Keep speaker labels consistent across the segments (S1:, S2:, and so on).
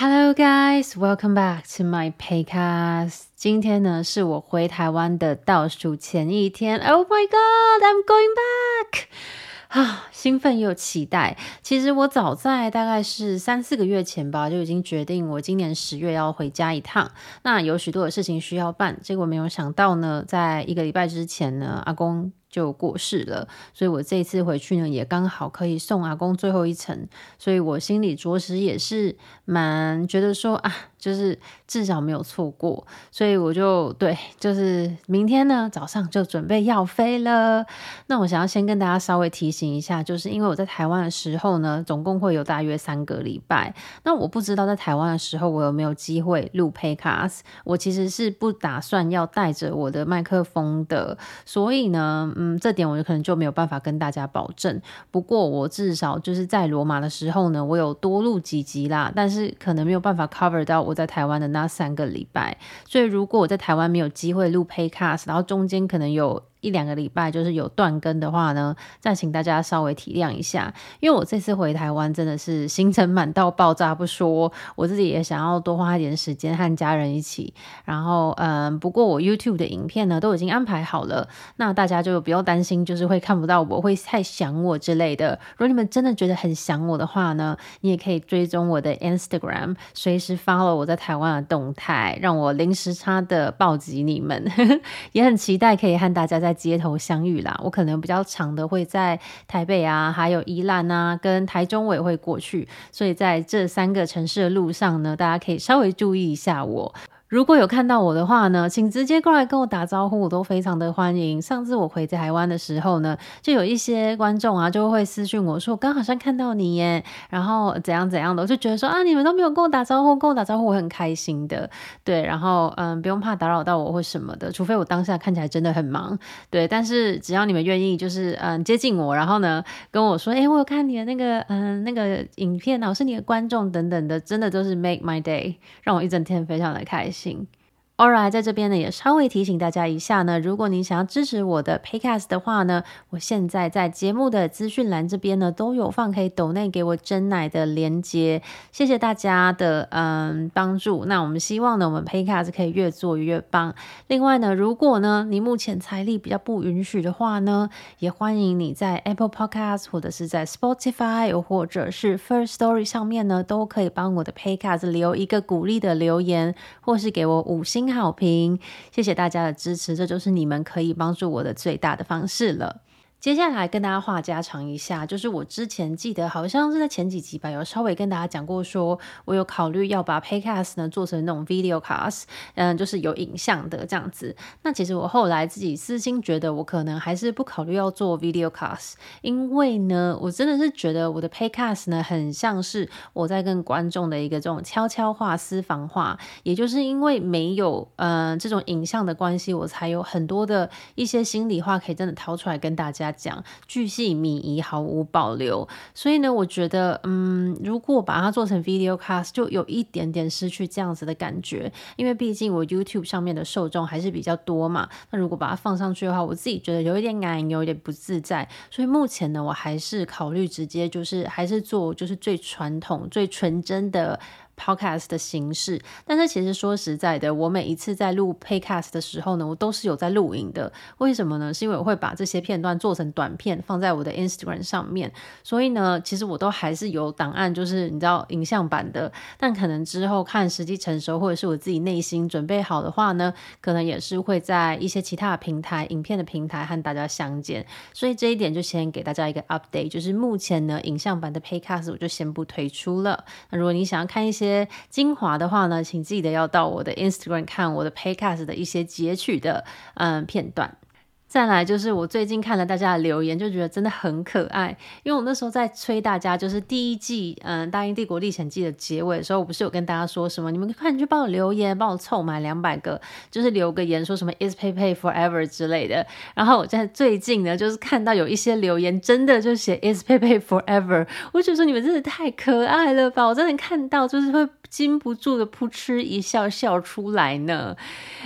S1: Hello guys, welcome back to my podcast. 今天呢是我回台湾的倒数前一天。Oh my god, I'm going back! 啊，兴奋又期待。其实我早在大概是三四个月前吧，就已经决定我今年十月要回家一趟。那有许多的事情需要办，结果没有想到呢，在一个礼拜之前呢，阿公就过世了。所以我这次回去呢，也刚好可以送阿公最后一程。所以我心里着实也是蛮觉得说啊。就是至少没有错过，所以我就对，就是明天呢早上就准备要飞了。那我想要先跟大家稍微提醒一下，就是因为我在台湾的时候呢，总共会有大约三个礼拜。那我不知道在台湾的时候我有没有机会录 Podcast。我其实是不打算要带着我的麦克风的，所以呢，嗯，这点我就可能就没有办法跟大家保证。不过我至少就是在罗马的时候呢，我有多录几集啦，但是可能没有办法 cover 到。我在台湾的那三个礼拜，所以如果我在台湾没有机会录 Paycast，然后中间可能有。一两个礼拜就是有断更的话呢，再请大家稍微体谅一下，因为我这次回台湾真的是行程满到爆炸不说，我自己也想要多花一点时间和家人一起。然后，嗯，不过我 YouTube 的影片呢都已经安排好了，那大家就不用担心，就是会看不到我，会太想我之类的。如果你们真的觉得很想我的话呢，你也可以追踪我的 Instagram，随时 follow 我在台湾的动态，让我零时差的暴击你们。也很期待可以和大家在。街头相遇啦，我可能比较长的会在台北啊，还有宜兰啊，跟台中我也会过去，所以在这三个城市的路上呢，大家可以稍微注意一下我。如果有看到我的话呢，请直接过来跟我打招呼，我都非常的欢迎。上次我回台湾的时候呢，就有一些观众啊，就会私讯我说，我刚好像看到你耶，然后怎样怎样的，我就觉得说啊，你们都没有跟我打招呼，跟我打招呼我很开心的，对，然后嗯，不用怕打扰到我或什么的，除非我当下看起来真的很忙，对，但是只要你们愿意，就是嗯接近我，然后呢跟我说，诶，我有看你的那个嗯那个影片啊，我是你的观众等等的，真的都是 make my day，让我一整天非常的开心。行。Alright，在这边呢也稍微提醒大家一下呢，如果你想要支持我的 Podcast 的话呢，我现在在节目的资讯栏这边呢都有放可以抖内给我真奶的连接，谢谢大家的嗯帮助。那我们希望呢，我们 Podcast 可以越做越棒。另外呢，如果呢你目前财力比较不允许的话呢，也欢迎你在 Apple Podcast 或者是在 Spotify 或者是 First Story 上面呢，都可以帮我的 Podcast 留一个鼓励的留言，或是给我五星好评，谢谢大家的支持，这就是你们可以帮助我的最大的方式了。接下来跟大家话家常一下，就是我之前记得好像是在前几集吧，有稍微跟大家讲过说，我有考虑要把 Podcast 呢做成那种 Video Cast，嗯，就是有影像的这样子。那其实我后来自己私心觉得，我可能还是不考虑要做 Video Cast，因为呢，我真的是觉得我的 Podcast 呢很像是我在跟观众的一个这种悄悄话、私房话，也就是因为没有嗯、呃、这种影像的关系，我才有很多的一些心里话可以真的掏出来跟大家。讲巨细靡遗，毫无保留。所以呢，我觉得，嗯，如果把它做成 video cast，就有一点点失去这样子的感觉。因为毕竟我 YouTube 上面的受众还是比较多嘛。那如果把它放上去的话，我自己觉得有一点难，有一点不自在。所以目前呢，我还是考虑直接就是还是做就是最传统、最纯真的。Podcast 的形式，但是其实说实在的，我每一次在录 Podcast 的时候呢，我都是有在录影的。为什么呢？是因为我会把这些片段做成短片放在我的 Instagram 上面，所以呢，其实我都还是有档案，就是你知道影像版的。但可能之后看时机成熟，或者是我自己内心准备好的话呢，可能也是会在一些其他的平台、影片的平台和大家相见。所以这一点就先给大家一个 update，就是目前呢，影像版的 Podcast 我就先不推出了。那如果你想要看一些些精华的话呢，请记得要到我的 Instagram 看我的 Paycast 的一些截取的嗯片段。再来就是我最近看了大家的留言，就觉得真的很可爱。因为我那时候在催大家，就是第一季嗯《大英帝国历险记》的结尾的时候，我不是有跟大家说什么？你们快点去帮我留言，帮我凑满两百个，就是留个言说什么 Is pay pay Forever 之类的。然后我在最近呢，就是看到有一些留言，真的就写 Is pay pay Forever，我就觉得说你们真的太可爱了吧！我真的看到就是会。禁不住的扑哧一笑笑出来呢。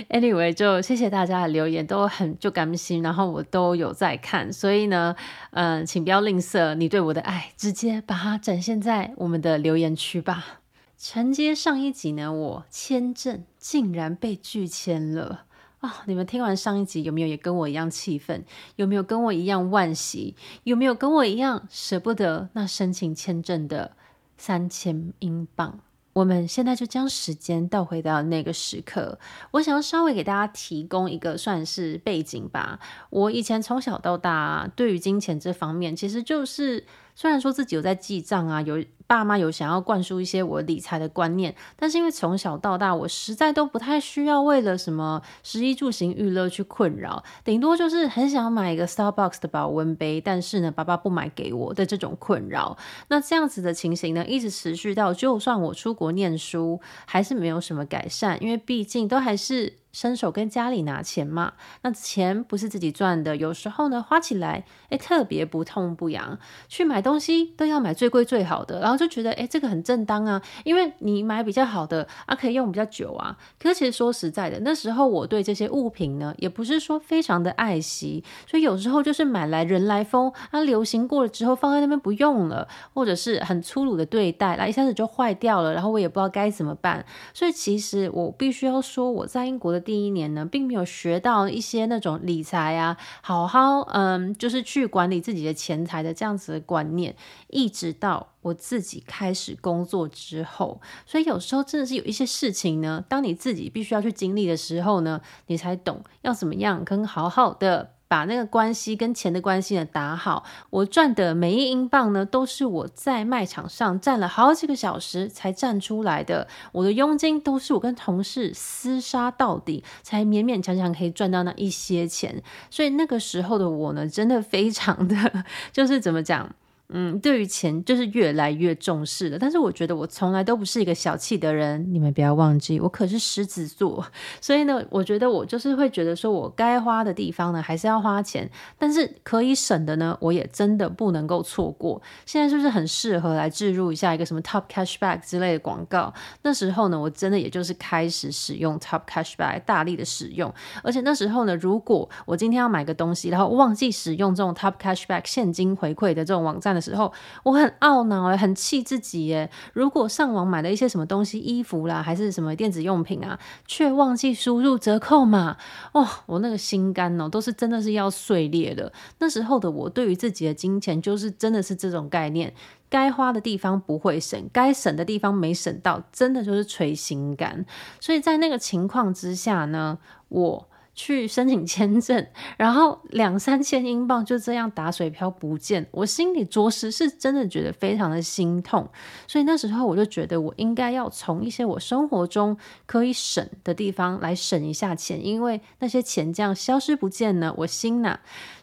S1: Anyway，就谢谢大家的留言，都很就甘心，然后我都有在看，所以呢，嗯、呃，请不要吝啬你对我的爱，直接把它展现在我们的留言区吧。承接上一集呢，我签证竟然被拒签了啊、哦！你们听完上一集有没有也跟我一样气愤？有没有跟我一样惋惜？有没有跟我一样舍不得那申请签证的三千英镑？我们现在就将时间倒回到那个时刻，我想要稍微给大家提供一个算是背景吧。我以前从小到大对于金钱这方面，其实就是。虽然说自己有在记账啊，有爸妈有想要灌输一些我理财的观念，但是因为从小到大我实在都不太需要为了什么食衣住行娱乐去困扰，顶多就是很想买一个 Starbucks 的保温杯，但是呢，爸爸不买给我的这种困扰。那这样子的情形呢，一直持续到就算我出国念书，还是没有什么改善，因为毕竟都还是。伸手跟家里拿钱嘛，那钱不是自己赚的，有时候呢花起来，诶特别不痛不痒。去买东西都要买最贵最好的，然后就觉得诶这个很正当啊，因为你买比较好的啊，可以用比较久啊。可是其实说实在的，那时候我对这些物品呢，也不是说非常的爱惜，所以有时候就是买来人来疯，它、啊、流行过了之后放在那边不用了，或者是很粗鲁的对待，然后一下子就坏掉了，然后我也不知道该怎么办。所以其实我必须要说，我在英国的。第一年呢，并没有学到一些那种理财啊，好好嗯，就是去管理自己的钱财的这样子的观念，一直到我自己开始工作之后，所以有时候真的是有一些事情呢，当你自己必须要去经历的时候呢，你才懂要怎么样跟好好的。把那个关系跟钱的关系呢打好，我赚的每一英镑呢，都是我在卖场上站了好几个小时才站出来的。我的佣金都是我跟同事厮杀到底，才勉勉强强可以赚到那一些钱。所以那个时候的我呢，真的非常的，就是怎么讲？嗯，对于钱就是越来越重视了。但是我觉得我从来都不是一个小气的人，你们不要忘记，我可是狮子座。所以呢，我觉得我就是会觉得说，我该花的地方呢，还是要花钱，但是可以省的呢，我也真的不能够错过。现在是不是很适合来置入一下一个什么 Top Cashback 之类的广告？那时候呢，我真的也就是开始使用 Top Cashback，大力的使用。而且那时候呢，如果我今天要买个东西，然后忘记使用这种 Top Cashback 现金回馈的这种网站的时候，我很懊恼哎，很气自己耶。如果上网买了一些什么东西，衣服啦，还是什么电子用品啊，却忘记输入折扣码，哇，我那个心肝哦，都是真的是要碎裂了。那时候的我，对于自己的金钱，就是真的是这种概念，该花的地方不会省，该省的地方没省到，真的就是捶心肝。所以在那个情况之下呢，我。去申请签证，然后两三千英镑就这样打水漂不见，我心里着实是真的觉得非常的心痛。所以那时候我就觉得我应该要从一些我生活中可以省的地方来省一下钱，因为那些钱这样消失不见呢，我心呐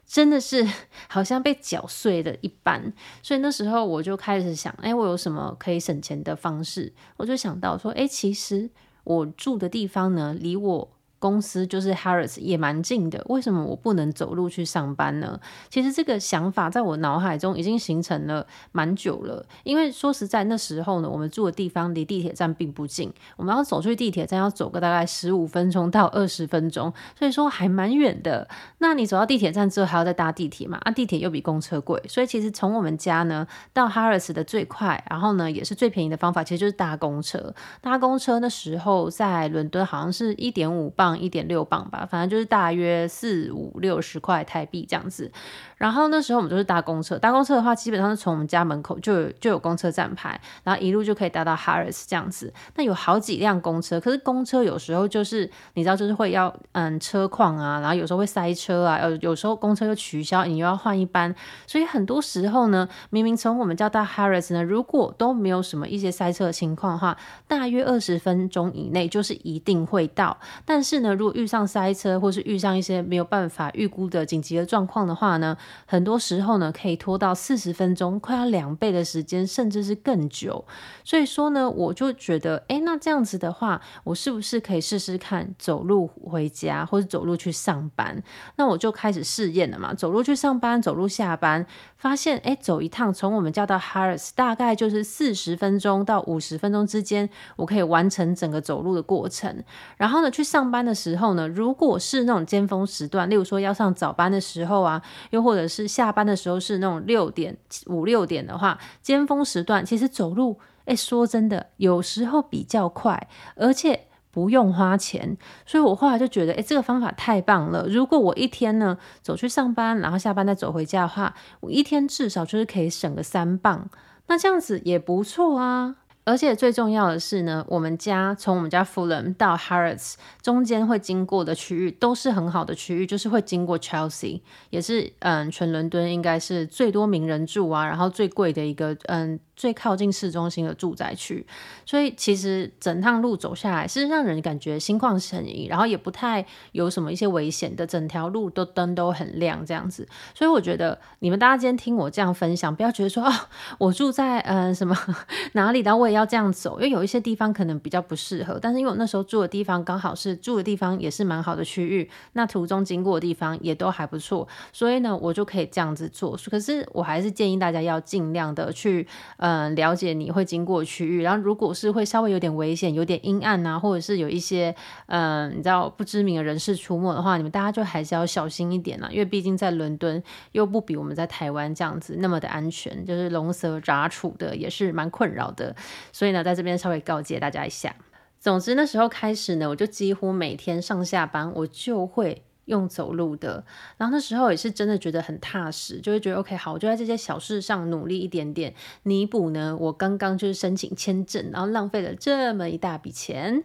S1: 真的是好像被搅碎了一般。所以那时候我就开始想，哎，我有什么可以省钱的方式？我就想到说，哎，其实我住的地方呢，离我。公司就是 Harrods 也蛮近的，为什么我不能走路去上班呢？其实这个想法在我脑海中已经形成了蛮久了。因为说实在，那时候呢，我们住的地方离地铁站并不近，我们要走去地铁站要走个大概十五分钟到二十分钟，所以说还蛮远的。那你走到地铁站之后还要再搭地铁嘛？啊，地铁又比公车贵，所以其实从我们家呢到 Harrods 的最快，然后呢也是最便宜的方法，其实就是搭公车。搭公车那时候在伦敦好像是一点五磅。一点六磅吧，反正就是大约四五六十块台币这样子。然后那时候我们就是搭公车，搭公车的话，基本上是从我们家门口就有就有公车站牌，然后一路就可以搭到 Harrods 这样子。那有好几辆公车，可是公车有时候就是你知道，就是会要嗯车况啊，然后有时候会塞车啊，有有时候公车又取消，你又要换一班，所以很多时候呢，明明从我们家到 Harrods 呢，如果都没有什么一些塞车的情况的话，大约二十分钟以内就是一定会到。但是呢，如果遇上塞车或是遇上一些没有办法预估的紧急的状况的话呢，很多时候呢，可以拖到四十分钟，快要两倍的时间，甚至是更久。所以说呢，我就觉得，诶，那这样子的话，我是不是可以试试看走路回家，或者走路去上班？那我就开始试验了嘛，走路去上班，走路下班，发现，诶，走一趟从我们家到 Harris，大概就是四十分钟到五十分钟之间，我可以完成整个走路的过程。然后呢，去上班的时候呢，如果是那种尖峰时段，例如说要上早班的时候啊，又或者是下班的时候是那种六点五六点的话，尖峰时段其实走路哎，说真的，有时候比较快，而且不用花钱。所以我后来就觉得，哎，这个方法太棒了。如果我一天呢走去上班，然后下班再走回家的话，我一天至少就是可以省个三磅，那这样子也不错啊。而且最重要的是呢，我们家从我们家 Fulham 到 Harrods 中间会经过的区域都是很好的区域，就是会经过 Chelsea，也是嗯，全伦敦应该是最多名人住啊，然后最贵的一个嗯。最靠近市中心的住宅区，所以其实整趟路走下来是让人感觉心旷神怡，然后也不太有什么一些危险的，整条路都灯都很亮这样子。所以我觉得你们大家今天听我这样分享，不要觉得说哦，我住在嗯什么 哪里，然后我要这样走，因为有一些地方可能比较不适合。但是因为我那时候住的地方刚好是住的地方也是蛮好的区域，那途中经过的地方也都还不错，所以呢我就可以这样子做。可是我还是建议大家要尽量的去。嗯，了解你会经过区域，然后如果是会稍微有点危险、有点阴暗啊，或者是有一些嗯，你知道不知名的人士出没的话，你们大家就还是要小心一点啦，因为毕竟在伦敦又不比我们在台湾这样子那么的安全，就是龙蛇杂处的也是蛮困扰的，所以呢，在这边稍微告诫大家一下。总之那时候开始呢，我就几乎每天上下班我就会。用走路的，然后那时候也是真的觉得很踏实，就会觉得 OK 好，我就在这些小事上努力一点点，弥补呢我刚刚就是申请签证，然后浪费了这么一大笔钱。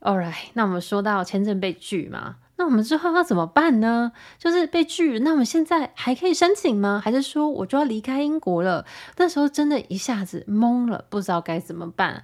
S1: Alright，那我们说到签证被拒嘛，那我们之后要怎么办呢？就是被拒，那我们现在还可以申请吗？还是说我就要离开英国了？那时候真的一下子懵了，不知道该怎么办。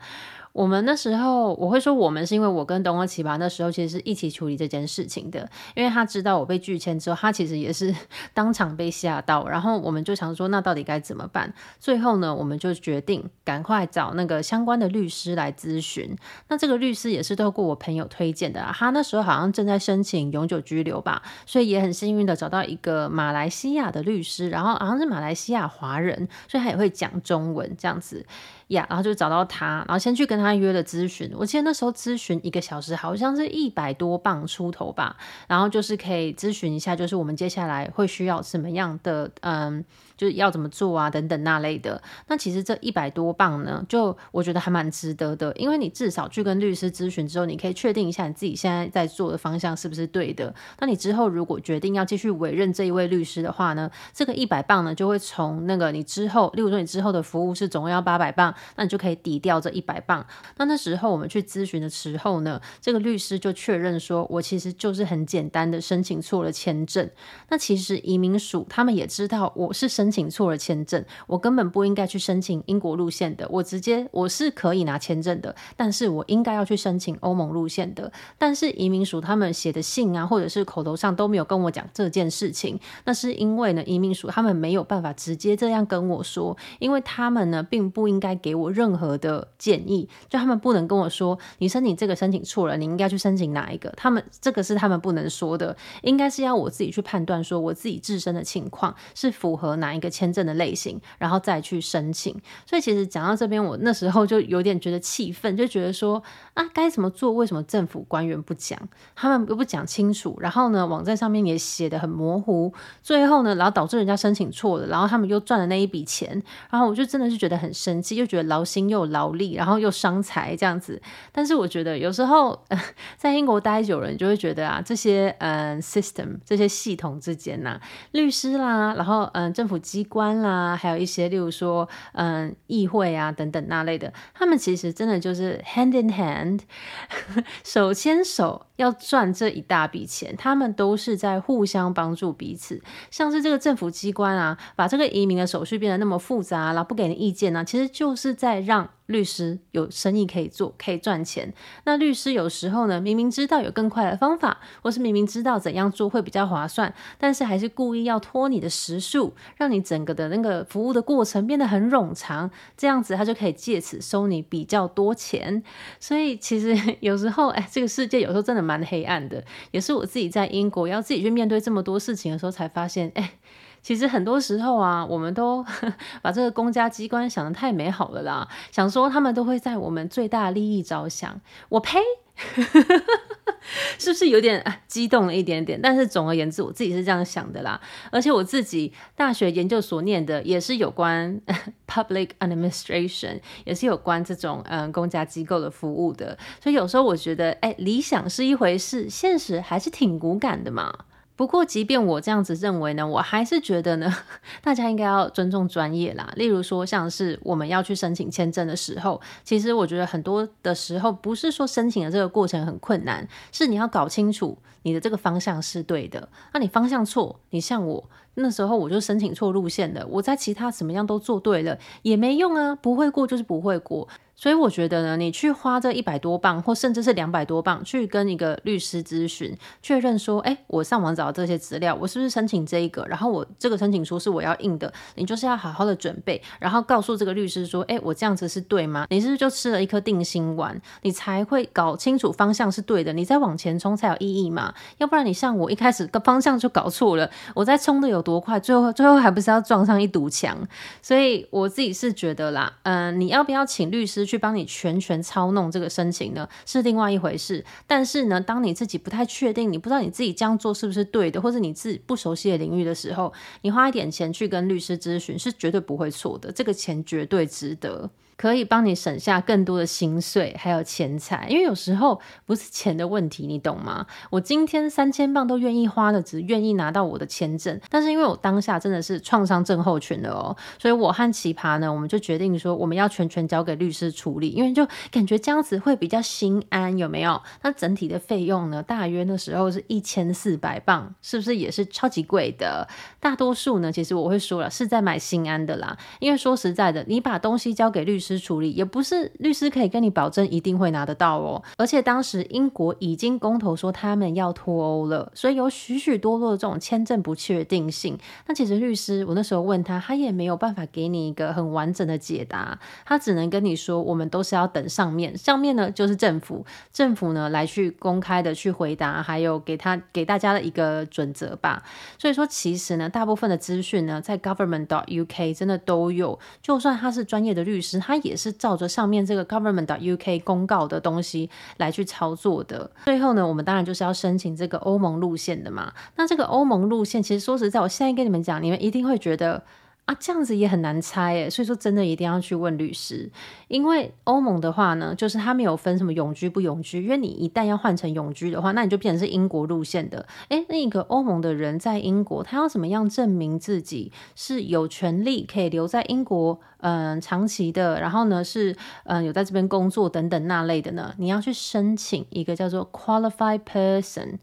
S1: 我们那时候，我会说我们是因为我跟东方奇吧那时候其实是一起处理这件事情的，因为他知道我被拒签之后，他其实也是 当场被吓到，然后我们就想说，那到底该怎么办？最后呢，我们就决定赶快找那个相关的律师来咨询。那这个律师也是透过我朋友推荐的，他那时候好像正在申请永久居留吧，所以也很幸运的找到一个马来西亚的律师，然后好像是马来西亚华人，所以他也会讲中文这样子。呀然后就找到他，然后先去跟他约了咨询。我记得那时候咨询一个小时，好像是一百多磅出头吧。然后就是可以咨询一下，就是我们接下来会需要什么样的，嗯。就是要怎么做啊，等等那类的。那其实这一百多磅呢，就我觉得还蛮值得的，因为你至少去跟律师咨询之后，你可以确定一下你自己现在在做的方向是不是对的。那你之后如果决定要继续委任这一位律师的话呢，这个一百磅呢就会从那个你之后，例如说你之后的服务是总共要八百磅，那你就可以抵掉这一百磅。那那时候我们去咨询的时候呢，这个律师就确认说，我其实就是很简单的申请错了签证。那其实移民署他们也知道我是申。申请错了签证，我根本不应该去申请英国路线的。我直接我是可以拿签证的，但是我应该要去申请欧盟路线的。但是移民署他们写的信啊，或者是口头上都没有跟我讲这件事情。那是因为呢，移民署他们没有办法直接这样跟我说，因为他们呢并不应该给我任何的建议，就他们不能跟我说你申请这个申请错了，你应该去申请哪一个？他们这个是他们不能说的，应该是要我自己去判断，说我自己自身的情况是符合哪一。一个签证的类型，然后再去申请。所以其实讲到这边，我那时候就有点觉得气愤，就觉得说啊，该怎么做？为什么政府官员不讲？他们又不讲清楚。然后呢，网站上面也写得很模糊。最后呢，然后导致人家申请错了，然后他们又赚了那一笔钱。然后我就真的是觉得很生气，又觉得劳心又劳力，然后又伤财这样子。但是我觉得有时候、呃、在英国待久了，你就会觉得啊，这些嗯、system 这些系统之间呐、律师啦，然后嗯、政府。机关啦，还有一些，例如说，嗯，议会啊等等那类的，他们其实真的就是 hand in hand，手牵手要赚这一大笔钱，他们都是在互相帮助彼此。像是这个政府机关啊，把这个移民的手续变得那么复杂，然后不给你意见呢、其实就是在让。律师有生意可以做，可以赚钱。那律师有时候呢，明明知道有更快的方法，或是明明知道怎样做会比较划算，但是还是故意要拖你的时数，让你整个的那个服务的过程变得很冗长，这样子他就可以借此收你比较多钱。所以其实有时候，哎，这个世界有时候真的蛮黑暗的。也是我自己在英国要自己去面对这么多事情的时候，才发现，哎。其实很多时候啊，我们都 把这个公家机关想得太美好了啦，想说他们都会在我们最大利益着想。我呸！是不是有点激动了一点点？但是总而言之，我自己是这样想的啦。而且我自己大学研究所念的也是有关 public administration，也是有关这种嗯公家机构的服务的。所以有时候我觉得，哎，理想是一回事，现实还是挺骨感的嘛。不过，即便我这样子认为呢，我还是觉得呢，大家应该要尊重专业啦。例如说，像是我们要去申请签证的时候，其实我觉得很多的时候不是说申请的这个过程很困难，是你要搞清楚你的这个方向是对的。那你方向错，你像我那时候我就申请错路线了，我在其他什么样都做对了也没用啊，不会过就是不会过。所以我觉得呢，你去花这一百多磅，或甚至是两百多磅，去跟一个律师咨询，确认说，哎，我上网找这些资料，我是不是申请这一个？然后我这个申请书是我要印的，你就是要好好的准备，然后告诉这个律师说，哎，我这样子是对吗？你是不是就吃了一颗定心丸？你才会搞清楚方向是对的，你再往前冲才有意义嘛？要不然你像我一开始个方向就搞错了，我在冲的有多快，最后最后还不是要撞上一堵墙？所以我自己是觉得啦，嗯，你要不要请律师？去帮你全权操弄这个申请呢，是另外一回事。但是呢，当你自己不太确定，你不知道你自己这样做是不是对的，或者你自己不熟悉的领域的时候，你花一点钱去跟律师咨询是绝对不会错的，这个钱绝对值得。可以帮你省下更多的心碎，还有钱财，因为有时候不是钱的问题，你懂吗？我今天三千磅都愿意花的，只愿意拿到我的签证，但是因为我当下真的是创伤症候群了哦，所以我和奇葩呢，我们就决定说，我们要全权交给律师处理，因为就感觉这样子会比较心安，有没有？那整体的费用呢，大约那时候是一千四百磅，是不是也是超级贵的？大多数呢，其实我会说了，是在买心安的啦，因为说实在的，你把东西交给律师。处理也不是律师可以跟你保证一定会拿得到哦，而且当时英国已经公投说他们要脱欧了，所以有许许多多的这种签证不确定性。那其实律师，我那时候问他，他也没有办法给你一个很完整的解答，他只能跟你说，我们都是要等上面，上面呢就是政府，政府呢来去公开的去回答，还有给他给大家的一个准则吧。所以说，其实呢，大部分的资讯呢，在 government.uk 真的都有，就算他是专业的律师，他也是照着上面这个 government.uk 公告的东西来去操作的。最后呢，我们当然就是要申请这个欧盟路线的嘛。那这个欧盟路线，其实说实在，我现在跟你们讲，你们一定会觉得。啊，这样子也很难猜诶，所以说真的一定要去问律师，因为欧盟的话呢，就是它没有分什么永居不永居，因为你一旦要换成永居的话，那你就变成是英国路线的。诶，那个欧盟的人在英国，他要怎么样证明自己是有权利可以留在英国，嗯，长期的，然后呢是嗯有在这边工作等等那类的呢？你要去申请一个叫做 qualified person。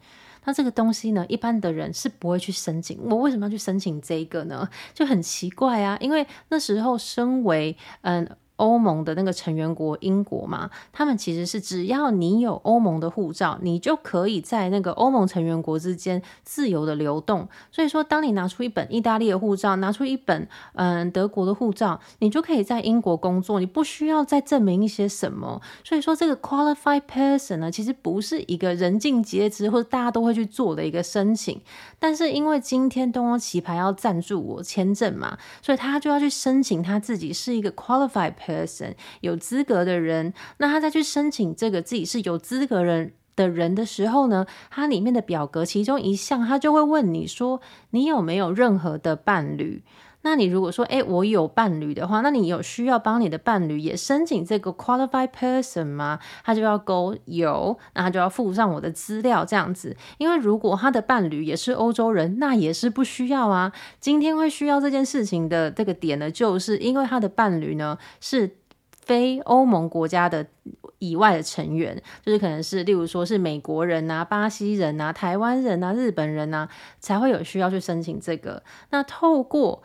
S1: 那这个东西呢，一般的人是不会去申请。我为什么要去申请这个呢？就很奇怪啊，因为那时候身为嗯。欧盟的那个成员国英国嘛，他们其实是只要你有欧盟的护照，你就可以在那个欧盟成员国之间自由的流动。所以说，当你拿出一本意大利的护照，拿出一本嗯德国的护照，你就可以在英国工作，你不需要再证明一些什么。所以说，这个 qualified person 呢，其实不是一个人尽皆知或者大家都会去做的一个申请。但是因为今天东欧棋牌要赞助我签证嘛，所以他就要去申请他自己是一个 qualified person 有资格的人，那他再去申请这个自己是有资格人的人的时候呢，他里面的表格其中一项，他就会问你说，你有没有任何的伴侣？那你如果说，哎，我有伴侣的话，那你有需要帮你的伴侣也申请这个 qualified person 吗？他就要勾有，那他就要附上我的资料这样子。因为如果他的伴侣也是欧洲人，那也是不需要啊。今天会需要这件事情的这个点呢，就是因为他的伴侣呢是非欧盟国家的以外的成员，就是可能是例如说是美国人啊、巴西人啊、台湾人啊、日本人啊，才会有需要去申请这个。那透过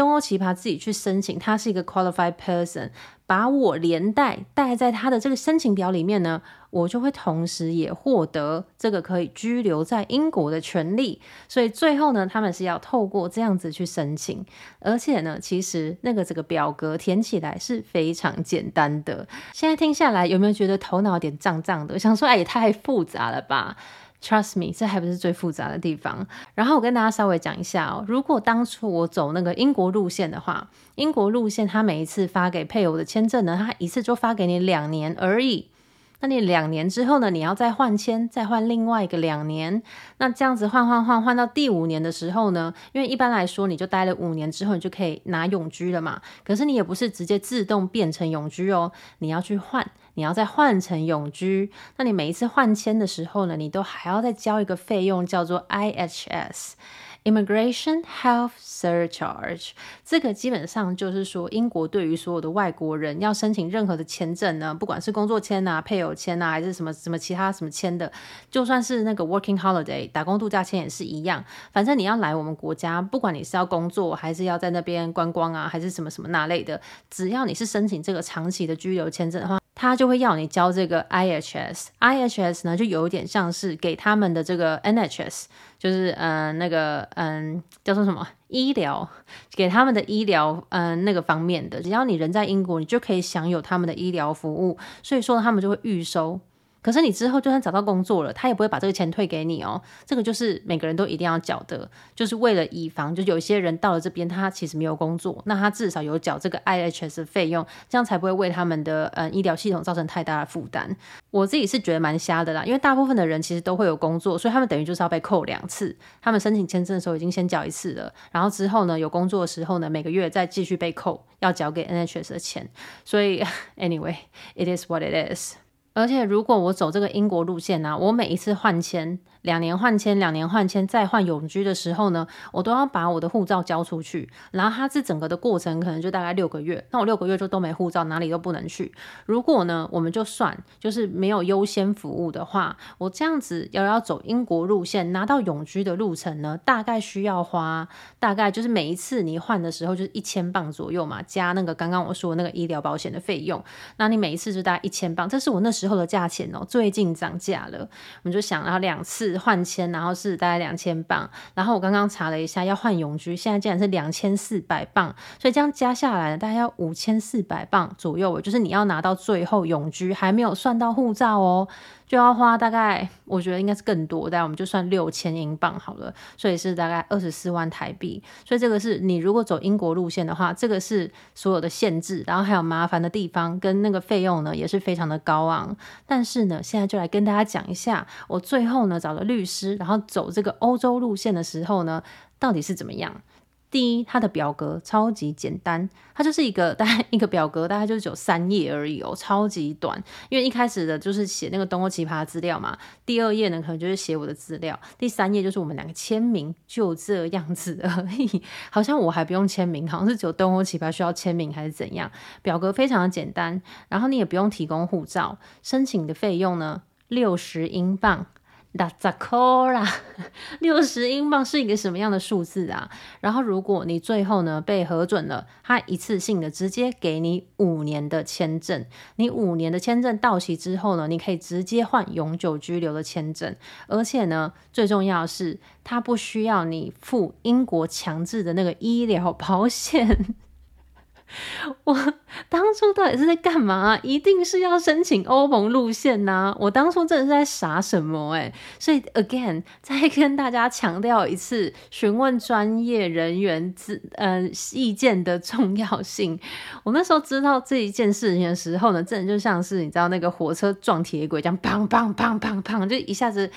S1: 东欧奇葩自己去申请，他是一个 qualified person，把我连带带在他的这个申请表里面呢，我就会同时也获得这个可以居留在英国的权利。所以最后呢，他们是要透过这样子去申请，而且呢，其实那个这个表格填起来是非常简单的。现在听下来，有没有觉得头脑有点胀胀的？想说，哎，也太复杂了吧？Trust me，这还不是最复杂的地方。然后我跟大家稍微讲一下哦，如果当初我走那个英国路线的话，英国路线他每一次发给配偶的签证呢，他一次就发给你两年而已。那你两年之后呢，你要再换签，再换另外一个两年。那这样子换换换换到第五年的时候呢，因为一般来说你就待了五年之后，你就可以拿永居了嘛。可是你也不是直接自动变成永居哦，你要去换，你要再换成永居。那你每一次换签的时候呢，你都还要再交一个费用，叫做 IHS。Immigration Health Surcharge，这个基本上就是说，英国对于所有的外国人要申请任何的签证呢，不管是工作签啊、配偶签啊，还是什么什么其他什么签的，就算是那个 Working Holiday 打工度假签也是一样。反正你要来我们国家，不管你是要工作，还是要在那边观光啊，还是什么什么那类的，只要你是申请这个长期的居留签证的话，他就会要你交这个 IHS。IHS 呢，就有点像是给他们的这个 NHS。就是嗯，那个嗯，叫做什么医疗，给他们的医疗嗯那个方面的，只要你人在英国，你就可以享有他们的医疗服务，所以说他们就会预收。可是你之后就算找到工作了，他也不会把这个钱退给你哦。这个就是每个人都一定要缴的，就是为了以防，就有些人到了这边，他其实没有工作，那他至少有缴这个 IHS 的费用，这样才不会为他们的呃医疗系统造成太大的负担。我自己是觉得蛮瞎的啦，因为大部分的人其实都会有工作，所以他们等于就是要被扣两次。他们申请签证的时候已经先缴一次了，然后之后呢有工作的时候呢，每个月再继续被扣，要缴给 NHS 的钱。所以 anyway，it is what it is。而且，如果我走这个英国路线呢、我每一次换签。两年换签，两年换签，再换永居的时候呢，我都要把我的护照交出去。然后它这整个的过程可能就大概六个月，那我六个月就都没护照，哪里都不能去。如果呢，我们就算就是没有优先服务的话，我这样子要要走英国路线拿到永居的路程呢，大概需要花大概就是每一次你换的时候就是一千镑左右嘛，加那个刚刚我说那个医疗保险的费用，那你每一次就大概一千镑，这是我那时候的价钱哦，最近涨价了，我们就想要两次。换签，然后是大概两千磅，然后我刚刚查了一下，要换永居，现在竟然是两千四百磅，所以这样加下来大概要五千四百磅左右，就是你要拿到最后永居，还没有算到护照哦。就要花大概，我觉得应该是更多，但我们就算六千英镑好了，所以是大概二十四万台币。所以这个是你如果走英国路线的话，这个是所有的限制，然后还有麻烦的地方跟那个费用呢，也是非常的高昂。但是呢，现在就来跟大家讲一下，我最后呢找了律师，然后走这个欧洲路线的时候呢，到底是怎么样。第一，它的表格超级简单，它就是一个 大概一个表格，大概就只有三页而已哦，超级短。因为一开始的就是写那个东欧奇葩资料嘛，第二页呢可能就是写我的资料，第三页就是我们两个签名，就这样子而已。好像我还不用签名，好像是只有东欧奇葩需要签名还是怎样？表格非常的简单，然后你也不用提供护照，申请的费用呢六十英镑。那咋扣啦？六十英镑是一个什么样的数字啊？然后如果你最后呢被核准了，他一次性的直接给你五年的签证。你五年的签证到期之后呢，你可以直接换永久居留的签证。而且呢，最重要的是，他不需要你付英国强制的那个医疗保险。我当初到底是在干嘛？一定是要申请欧盟路线呐！我当初真的是在傻什么欸？所以 again 再跟大家强调一次，询问专业人员之呃意见的重要性。我那时候知道这一件事情的时候呢，真的就像是你知道那个火车撞铁轨这样，砰砰砰砰砰，就一下子。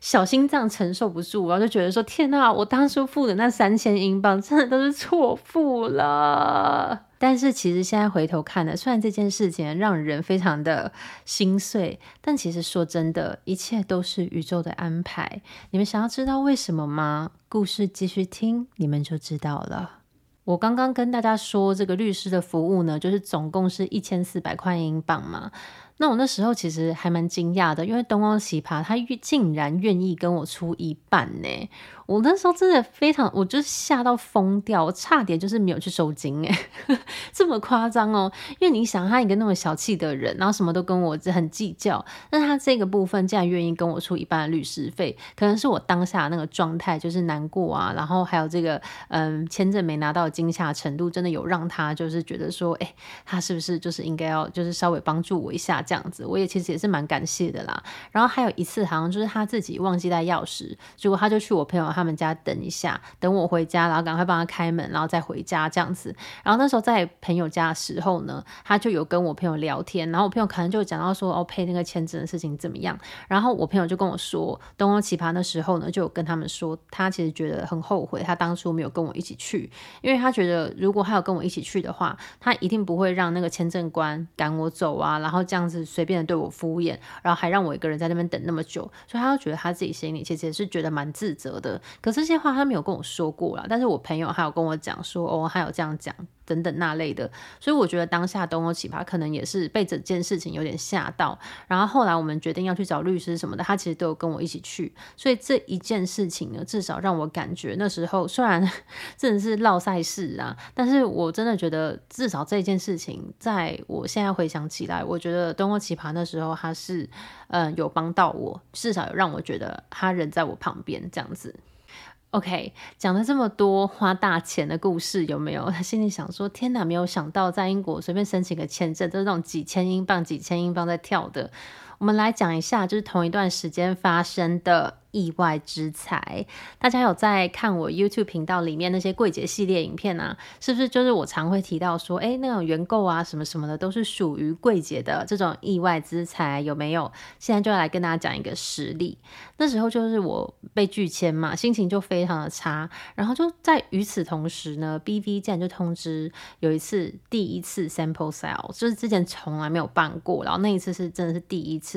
S1: 小心脏承受不住，然后就觉得说：“天呐，我当初付的那三千英镑真的都是错付了。”但是其实现在回头看呢，虽然这件事情让人非常的心碎，但其实说真的，一切都是宇宙的安排。你们想要知道为什么吗？故事继续听，你们就知道了。我刚刚跟大家说，这个律师的服务呢，就是总共是一千四百块英镑嘛。那我那时候其实还蛮惊讶的，因为东欧奇葩他竟然愿意跟我出一半呢。我那时候真的非常，我就吓到疯掉，我差点就是没有去收金哎，这么夸张哦！因为你想，他一个那么小气的人，然后什么都跟我很计较，但他这个部分竟然愿意跟我出一半的律师费，可能是我当下那个状态就是难过啊，然后还有这个嗯签证没拿到惊吓程度，真的有让他就是觉得说，哎，他是不是就是应该要就是稍微帮助我一下这样子？我也其实也是蛮感谢的啦。然后还有一次好像就是他自己忘记带钥匙，结果他就去我朋友他。他们家等一下，等我回家，然后赶快帮他开门，然后再回家这样子。然后那时候在朋友家的时候呢，他就有跟我朋友聊天，然后我朋友可能就讲到说哦，配那个签证的事情怎么样？然后我朋友就跟我说，东欧奇葩的时候呢，就有跟他们说，他其实觉得很后悔，他当初没有跟我一起去，因为他觉得如果他有跟我一起去的话，他一定不会让那个签证官赶我走啊，然后这样子随便的对我敷衍，然后还让我一个人在那边等那么久，所以他就觉得他自己心里其实也是觉得蛮自责的。可是这些话他没有跟我说过啦，但是我朋友还有跟我讲说，哦，还有这样讲。等等那类的，所以我觉得当下东欧奇葩可能也是被整件事情有点吓到，然后后来我们决定要去找律师什么的，他其实都有跟我一起去，所以这一件事情呢，至少让我感觉那时候虽然 真的是落赛事啊，但是我真的觉得至少这件事情，在我现在回想起来，我觉得东欧奇葩那时候他是嗯有帮到我，至少有让我觉得他人在我旁边这样子。OK，讲了这么多花大钱的故事，有没有？他 心里想说：天哪，没有想到在英国随便申请个签证，都是那种几千英镑、几千英镑在跳的。我们来讲一下，就是同一段时间发生的。意外之财，大家有在看我 YouTube 频道里面那些柜姐系列影片啊？是不是就是我常会提到说，哎，那种原购啊什么什么的，都是属于柜姐的这种意外之财，有没有？现在就来跟大家讲一个实例。那时候就是我被拒签嘛，心情就非常的差。然后就在与此同时呢，BV 竟然就通知有一次第一次 sample sale，就是之前从来没有办过，然后那一次是真的是第一次，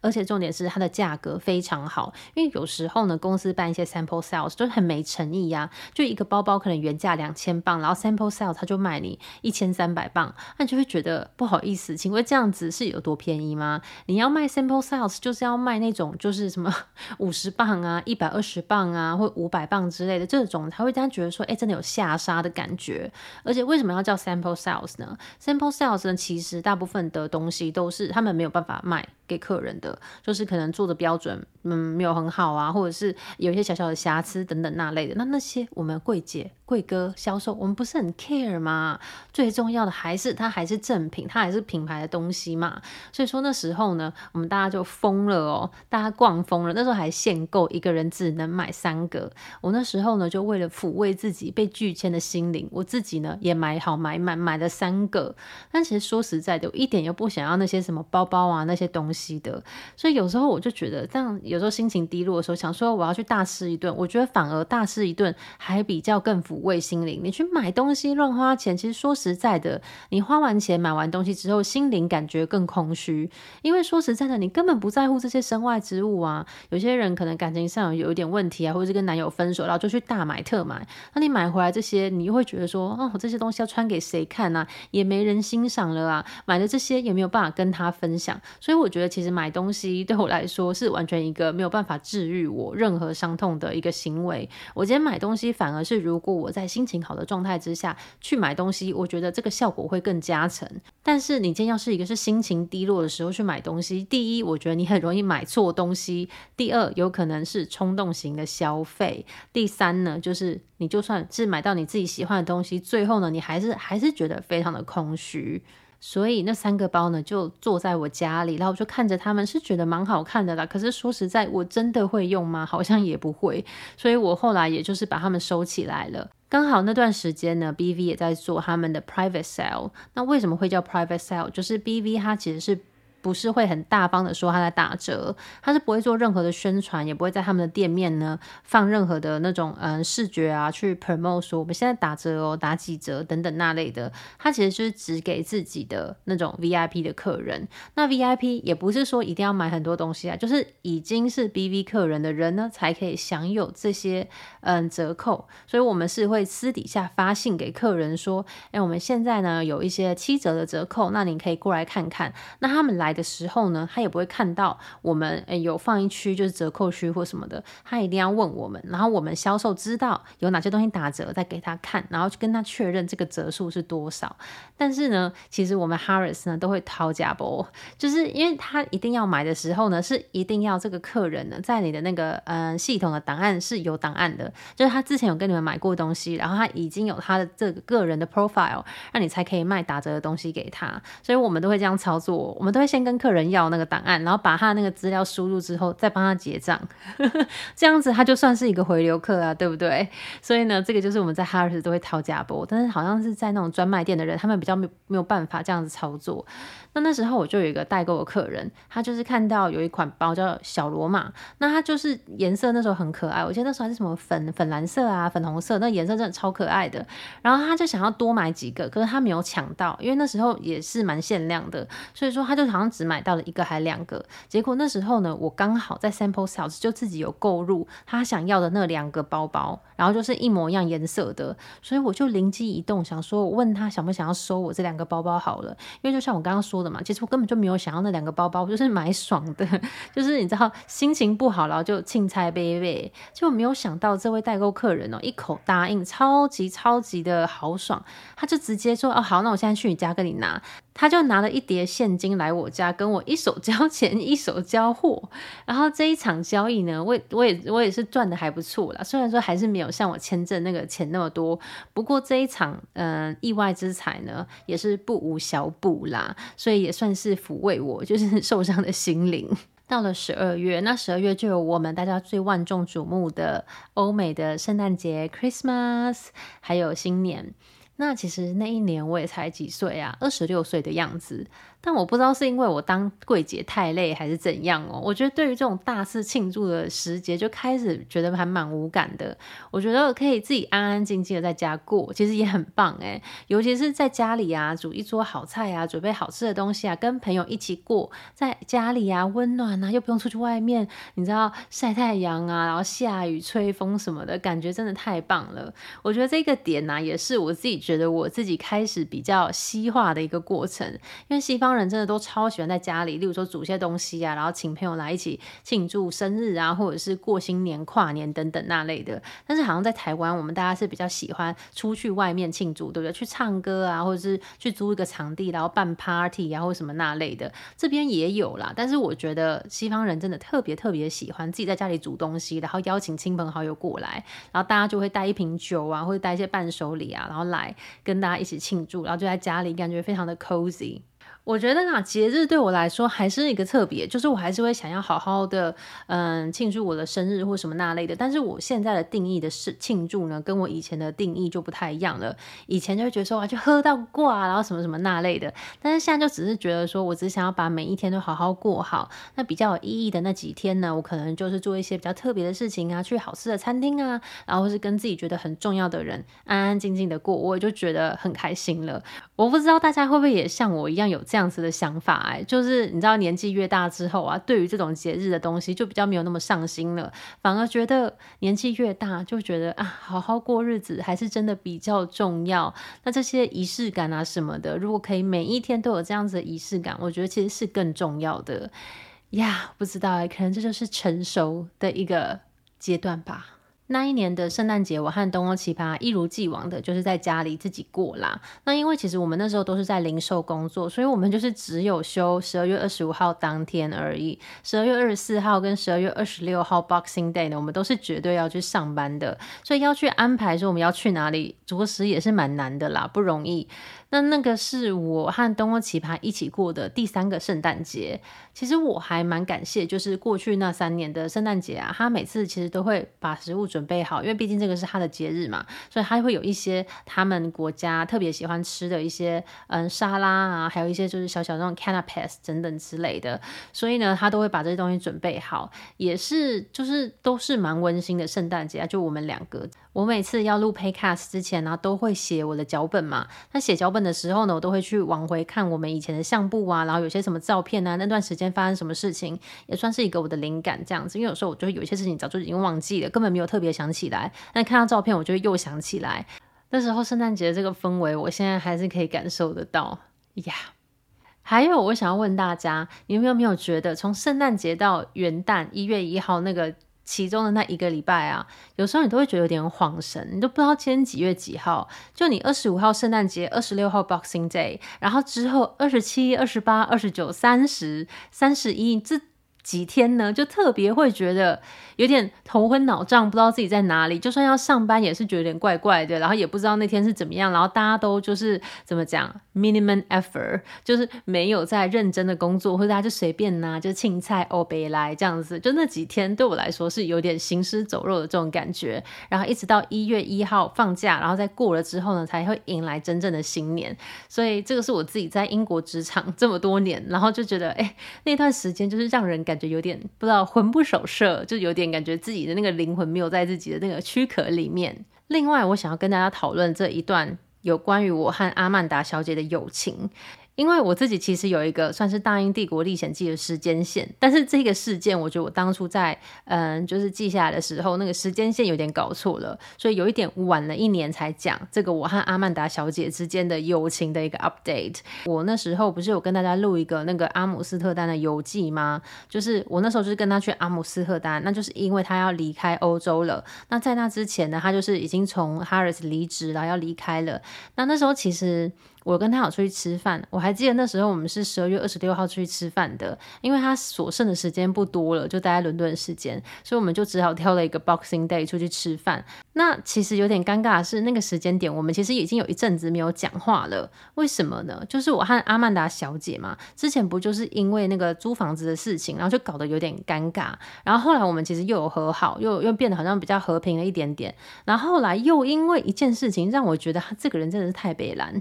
S1: 而且重点是它的价格非常好，因为。有时候呢，公司办一些 sample sales 就很没诚意呀、就一个包包可能原价两千磅，然后 sample sales 他就卖你一千三百磅，那你就会觉得不好意思，请问这样子是有多便宜吗？你要卖 sample sales 就是要卖那种就是什么五十磅啊、一百二十磅啊，或五百磅之类的这种，才会让人觉得说，哎、真的有下杀的感觉。而且为什么要叫 sample sales 呢？sample sales 呢，其实大部分的东西都是他们没有办法卖给客人的，就是可能做的标准，嗯，没有很好啊，或者是有一些小小的瑕疵等等那类的。那那些我们柜姐、柜哥、销售，我们不是很 care 吗？最重要的还是它还是正品，它还是品牌的东西嘛。所以说那时候呢，我们大家就疯了哦，大家逛疯了。那时候还限购，一个人只能买三个。我那时候呢，就为了抚慰自己被拒签的心灵，我自己呢也买好买满买，了三个。但其实说实在的，我一点又不想要那些什么包包啊那些东西。的，所以有时候我就觉得，这样有时候心情低落的时候，想说我要去大吃一顿，我觉得反而大吃一顿还比较更抚慰心灵。你去买东西乱花钱，其实说实在的，你花完钱买完东西之后，心灵感觉更空虚，因为说实在的，你根本不在乎这些身外之物啊。有些人可能感情上有一点问题啊，或者是跟男友分手，然后就去大买特买。那你买回来这些，你又会觉得说，哦，这些东西要穿给谁看啊？也没人欣赏了啊。买的这些也没有办法跟他分享，所以我觉得。其实买东西对我来说是完全一个没有办法治愈我任何伤痛的一个行为。我今天买东西反而是，如果我在心情好的状态之下去买东西，我觉得这个效果会更加成。但是你今天要是一个是心情低落的时候去买东西，第一，我觉得你很容易买错东西；第二，有可能是冲动型的消费；第三呢，就是你就算是买到你自己喜欢的东西，最后呢，你还是还是觉得非常的空虚。所以那三个包呢，就坐在我家里，然后我就看着他们，是觉得蛮好看的啦。可是说实在，我真的会用吗？好像也不会。所以我后来也就是把它们收起来了。刚好那段时间呢，BV 也在做他们的 private sale。那为什么会叫 private sale？就是 BV 它其实是。不是会很大方的说他在打折，他是不会做任何的宣传，也不会在他们的店面呢放任何的那种嗯视觉啊去 promote 说我们现在打折哦，打几折等等那类的。他其实就是只给自己的那种 VIP 的客人。那 VIP 也不是说一定要买很多东西啊，就是已经是 BV 客人的人呢才可以享有这些嗯折扣。所以我们是会私底下发信给客人说，哎，我们现在呢有一些七折的折扣，那你可以过来看看。那他们来。来的时候呢，他也不会看到我们诶有放一区就是折扣区或什么的，他一定要问我们，然后我们销售知道有哪些东西打折，再给他看，然后去跟他确认这个折数是多少。但是呢，其实我们 Harris 呢都会掏假包，就是因为他一定要买的时候呢，是一定要这个客人呢在你的那个嗯、系统的档案是有档案的，就是他之前有跟你们买过东西，然后他已经有他的这个个人的 profile，让你才可以卖打折的东西给他。所以我们都会这样操作，我们都会先。先跟客人要那个档案，然后把他那个资料输入之后，再帮他结账，这样子他就算是一个回流客啊，对不对？所以呢，这个就是我们在 Harrods 都会讨价波，但是好像是在那种专卖店的人，他们比较没没有办法这样子操作。那那时候我就有一个代购的客人，他就是看到有一款包叫小罗马，那它就是颜色那时候很可爱，我记得那时候还是什么粉粉蓝色啊、粉红色，那颜色真的超可爱的。然后他就想要多买几个，可是他没有抢到，因为那时候也是蛮限量的，所以说他就好像只买到了一个还两个。结果那时候呢，我刚好在 Sample Sales 就自己有购入他想要的那两个包包，然后就是一模一样颜色的，所以我就灵机一动，想说我问他想不想要收我这两个包包好了，因为就像我刚刚说的嘛，其实我根本就没有想要那两个包包，我就是买爽的，就是你知道心情不好，然后就青菜杯杯，就没有想到这位代购客人哦，一口答应，超级超级的豪爽，他就直接说哦好，那我现在去你家跟你拿。他就拿了一叠现金来我家，跟我一手交钱一手交货。然后这一场交易呢，我我也我也是赚的还不错啦。虽然说还是没有像我签证那个钱那么多，不过这一场嗯、意外之财呢，也是不无小补啦。所以也算是抚慰我 就是受伤的心灵。到了十二月，那十二月就有我们大家最万众瞩目的欧美的圣诞节 （Christmas） 还有新年。那其实那一年我也才几岁啊，二十六岁的样子。但我不知道是因为我当柜姐太累还是怎样哦。我觉得对于这种大肆庆祝的时节，就开始觉得还蛮无感的。我觉得可以自己安安静静的在家过，其实也很棒诶。尤其是在家里啊，煮一桌好菜啊，准备好吃的东西啊，跟朋友一起过，在家里啊，温暖啊，又不用出去外面，你知道晒太阳啊，然后下雨吹风什么的，感觉真的太棒了。我觉得这个点呢、也是我自己觉得我自己开始比较西化的一个过程，因为西方。人真的都超喜欢在家里，例如说煮些东西啊，然后请朋友来一起庆祝生日啊，或者是过新年、跨年等等那类的。但是好像在台湾，我们大家是比较喜欢出去外面庆祝，对不对？去唱歌啊，或者是去租一个场地，然后办 party 啊，或什么那类的。这边也有啦，但是我觉得西方人真的特别特别喜欢自己在家里煮东西，然后邀请亲朋好友过来，然后大家就会带一瓶酒啊，或者带一些伴手礼啊，然后来跟大家一起庆祝，然后就在家里感觉非常的 cozy。我觉得啊，节日对我来说还是一个特别，就是我还是会想要好好的，嗯，庆祝我的生日或什么那类的。但是我现在的定义的是庆祝呢，跟我以前的定义就不太一样了。以前就会觉得说啊，就喝到挂，然后什么什么那类的。但是现在就只是觉得说，我只想要把每一天都好好过好。那比较有意义的那几天呢，我可能就是做一些比较特别的事情啊，去好吃的餐厅啊，然后是跟自己觉得很重要的人安安静静的过，我就觉得很开心了。我不知道大家会不会也像我一样有这样。这样子的想法哎，就是你知道年纪越大之后啊，对于这种节日的东西就比较没有那么上心了，反而觉得年纪越大就觉得啊，好好过日子还是真的比较重要。那这些仪式感啊什么的，如果可以每一天都有这样子的仪式感，我觉得其实是更重要的呀。不知道哎，可能这就是成熟的一个阶段吧。那一年的圣诞节，我和东欧奇葩一如既往的就是在家里自己过啦。那因为其实我们那时候都是在零售工作，所以我们就是只有休十二月二十五号当天而已。十二月二十四号跟十二月二十六号 Boxing Day 呢，我们都是绝对要去上班的，所以要去安排说我们要去哪里，着实也是蛮难的啦，不容易。那那个是我和东欧奇葩一起过的第三个圣诞节。其实我还蛮感谢，就是过去那三年的圣诞节啊，他每次其实都会把食物准备好，因为毕竟这个是他的节日嘛，所以他会有一些他们国家特别喜欢吃的一些嗯沙拉啊，还有一些就是小小那种 canapes 等等之类的。所以呢，他都会把这些东西准备好，也是就是都是蛮温馨的圣诞节啊。就我们两个，我每次要录 Podcast 之前呢，都会写我的脚本嘛。那写脚本的时候呢，我都会去往回看我们以前的相簿啊，然后有些什么照片啊，那段时间发生什么事情，也算是一个我的灵感这样子。因为有时候我就会有一些事情早就已经忘记了，根本没有特别想起来，但看到照片，我就会又想起来。那时候圣诞节这个氛围，我现在还是可以感受得到呀。还有，我想要问大家，你们有没有觉得，从圣诞节到元旦一月一号那个？其中的那一个礼拜啊，有时候你都会觉得有点恍神，你都不知道今天几月几号。就你二十五号圣诞节，二十六号 Boxing Day，然后之后二十七、二十八、二十九、三十、三十一，这几天呢，就特别会觉得有点头昏脑胀，不知道自己在哪里。就算要上班，也是觉得有点怪怪的，然后也不知道那天是怎么样。然后大家都就是怎么讲，minimum effort，就是没有在认真的工作，或者大家就随便拿，就青菜欧北来这样子。就那几天对我来说是有点行尸走肉的这种感觉。然后一直到一月一号放假，然后再过了之后呢，才会迎来真正的新年。所以这个是我自己在英国职场这么多年，然后就觉得，哎，那段时间就是让人感就有点不知道魂不守舍，就有点感觉自己的那个灵魂没有在自己的那个躯壳里面。另外，我想要跟大家讨论这一段有关于我和阿曼达小姐的友情。因为我自己其实有一个算是《大英帝国历险记》的时间线，但是这个事件，我觉得我当初在嗯，就是记下来的时候，那个时间线有点搞错了，所以有一点晚了一年才讲这个我和阿曼达小姐之间的友情的一个 update。我那时候不是有跟大家录一个那个阿姆斯特丹的游记吗？就是我那时候就是跟他去阿姆斯特丹，那就是因为他要离开欧洲了。那在那之前呢，他就是已经从 Harrods 离职了，要离开了。那那时候其实。我跟他有出去吃饭，我还记得那时候我们是十二月二十六号出去吃饭的，因为他所剩的时间不多了，就待在伦敦时间，所以我们就只好挑了一个 Boxing Day 出去吃饭。那其实有点尴尬的是，那个时间点我们其实已经有一阵子没有讲话了，为什么呢？就是我和阿曼达小姐嘛，之前不就是因为那个租房子的事情，然后就搞得有点尴尬，然后后来我们其实又有和好，又又变得好像比较和平了一点点，然后后来又因为一件事情让我觉得他这个人真的是太悲蓝。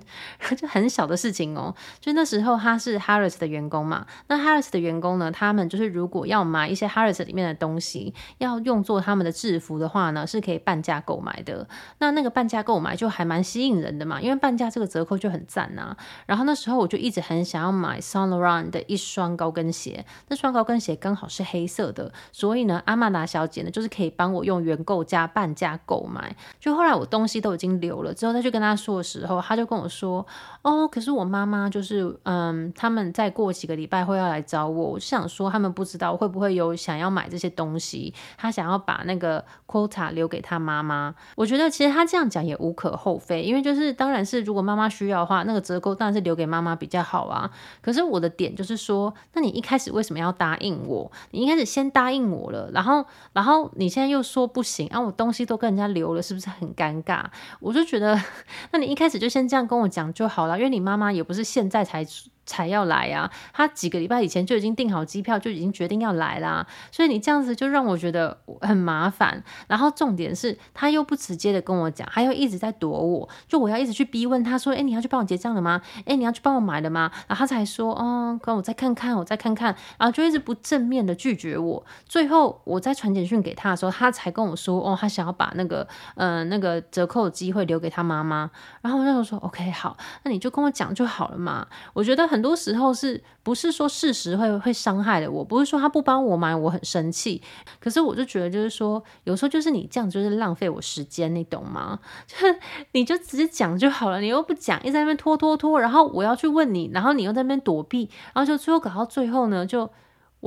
S1: 就很小的事情哦，就那时候他是 Harrods 的员工嘛，那 Harrods 的员工呢，他们就是如果要买一些 Harrods 里面的东西，要用作他们的制服的话呢，是可以半价购买的。那那个半价购买就还蛮吸引人的嘛，因为半价这个折扣就很赞呐。然后那时候我就一直很想要买 Saint Laurent 的一双高跟鞋，那双高跟鞋刚好是黑色的，所以呢，阿曼达小姐呢就是可以帮我用原购价半价购买。就后来我东西都已经留了之后，再去跟他说的时候，他就跟我说。哦，可是我妈妈就是，嗯，他们再过几个礼拜会要来找我，我就想说他们不知道会不会有想要买这些东西，他想要把那个 quota 留给他妈妈。我觉得其实他这样讲也无可厚非，因为就是当然是如果妈妈需要的话，那个折扣当然是留给妈妈比较好啊。可是我的点就是说，那你一开始为什么要答应我？你一开始先答应我了，然后然后你现在又说不行啊，我东西都跟人家留了，是不是很尴尬？我就觉得，那你一开始就先这样跟我讲就好了。因为你妈妈也不是现在才才要来啊，他几个礼拜以前就已经订好机票，就已经决定要来啦。所以你这样子就让我觉得很麻烦。然后重点是，他又不直接的跟我讲，还要一直在躲我，就我要一直去逼问他说：“哎，你要去帮我结账了吗？哎，你要去帮我买了吗？”然后他才说：“哦，跟我再看看，我再看看。”然后就一直不正面的拒绝我。最后我在传简讯给他的时候，他才跟我说：“哦，他想要把那个嗯、那个折扣机会留给他妈妈。”然后我就说：“OK，好，那你就跟我讲就好了嘛。”我觉得很。很多时候是不是说事实会会伤害的我？不是说他不帮我买，我很生气。可是我就觉得，就是说，有时候就是你这样就是浪费我时间，你懂吗？就是你就直接讲就好了，你又不讲，一直在那边拖拖拖，然后我要去问你，然后你又在那边躲避，然后就最后搞到最后呢，就。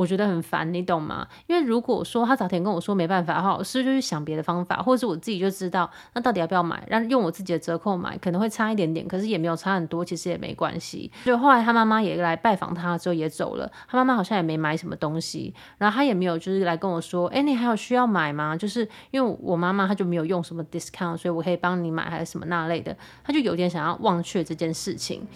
S1: 我觉得很烦，你懂吗？因为如果说他早点跟我说没办法的话，我是不是就去想别的方法，或者是我自己就知道，那到底要不要买，让用我自己的折扣买，可能会差一点点，可是也没有差很多，其实也没关系。就后来他妈妈也来拜访他之后也走了，他妈妈好像也没买什么东西，然后他也没有就是来跟我说，哎，你还有需要买吗？就是因为我妈妈她就没有用什么 discount，所以我可以帮你买还是什么那类的，他就有点想要忘却这件事情。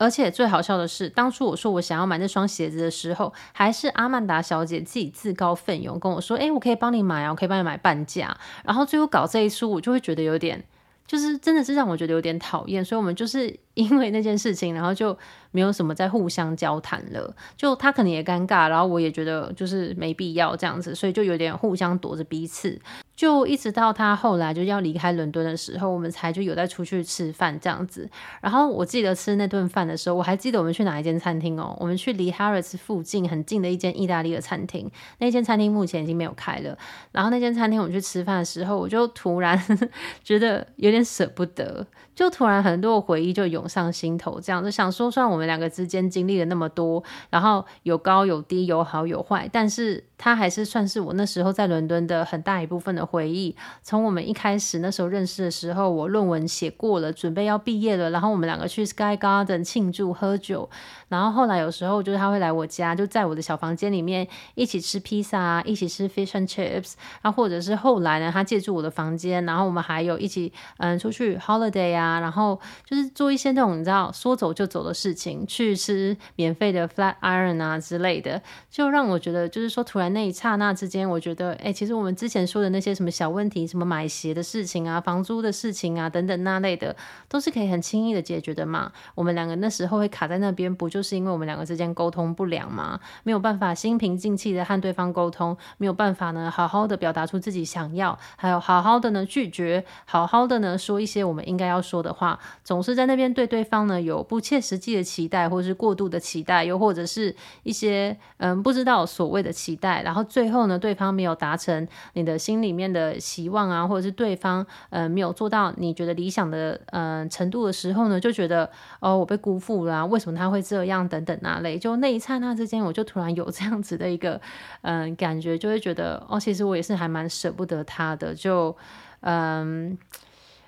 S1: 而且最好笑的是，当初我说我想要买那双鞋子的时候，还是阿曼达小姐自己自告奋勇跟我说：“诶，我可以帮你买啊，我可以帮你买半价。”然后最后搞这一出，我就会觉得有点，就是真的是让我觉得有点讨厌。所以我们就是因为那件事情，然后就没有什么在互相交谈了。就他可能也尴尬，然后我也觉得就是没必要这样子，所以就有点互相躲着彼此。就一直到他后来就要离开伦敦的时候，我们才就有再出去吃饭这样子。然后我记得吃那顿饭的时候，我还记得我们去哪一间餐厅哦？我们去离 Harris 附近很近的一间意大利的餐厅。那间餐厅目前已经没有开了。然后那间餐厅我们去吃饭的时候，我就突然 觉得有点舍不得，就突然很多回忆就涌上心头，这样就想说，虽然我们两个之间经历了那么多，然后有高有低，有好有坏，但是他还是算是我那时候在伦敦的很大一部分的。回忆。从我们一开始那时候认识的时候，我论文写过了，准备要毕业了，然后我们两个去 Sky Garden 庆祝喝酒。然后后来有时候就是他会来我家，就在我的小房间里面一起吃披萨，一起吃 fish and chips。然后或者是后来呢，他借住我的房间，然后我们还有一起嗯出去 holiday 啊，然后就是做一些那种你知道说走就走的事情，去吃免费的 flat iron 啊之类的，就让我觉得就是说突然那一刹那之间，我觉得哎，其实我们之前说的那些什么小问题，什么买鞋的事情啊、房租的事情啊等等那类的，都是可以很轻易的解决的嘛。我们两个那时候会卡在那边，不就就是因为我们两个之间沟通不良嘛？没有办法心平静气的和对方沟通，没有办法呢好好的表达出自己想要，还有好好的呢拒绝，好好的呢说一些我们应该要说的话，总是在那边对对方呢有不切实际的期待，或是过度的期待，又或者是一些嗯不知道所谓的期待，然后最后呢对方没有达成你的心里面的希望啊，或者是对方嗯没有做到你觉得理想的嗯程度的时候呢，就觉得哦我被辜负了，为什么他会这样样等等那类，就那一刹那之间，我就突然有这样子的一个嗯感觉，就会觉得哦其实我也是还蛮舍不得他的，就嗯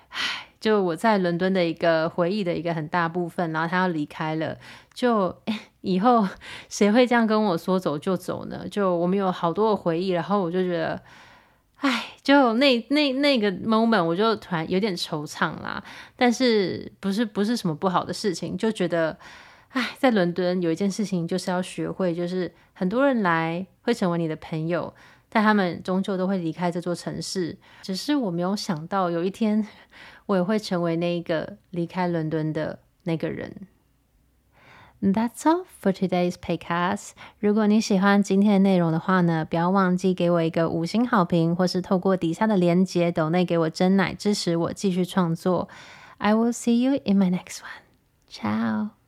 S1: 唉。就我在伦敦的一个回忆的一个很大部分，然后他要离开了，就以后谁会这样跟我说走就走呢？就我们有好多的回忆，然后我就觉得，哎，就那那那个 moment，我就突然有点惆怅啦。但是不是不是什么不好的事情，就觉得，哎，在伦敦有一件事情就是要学会，就是很多人来会成为你的朋友。但他们终究都会离开这座城市，只是我没有想到有一天我也会成为那一个离开伦敦的那个人。That's all for today's podcast。如果你喜欢今天的内容的话呢，不要忘记给我一个五星好评，或是透过底下的链接抖内给我真奶，支持我继续创作。I will see you in my next one. Ciao.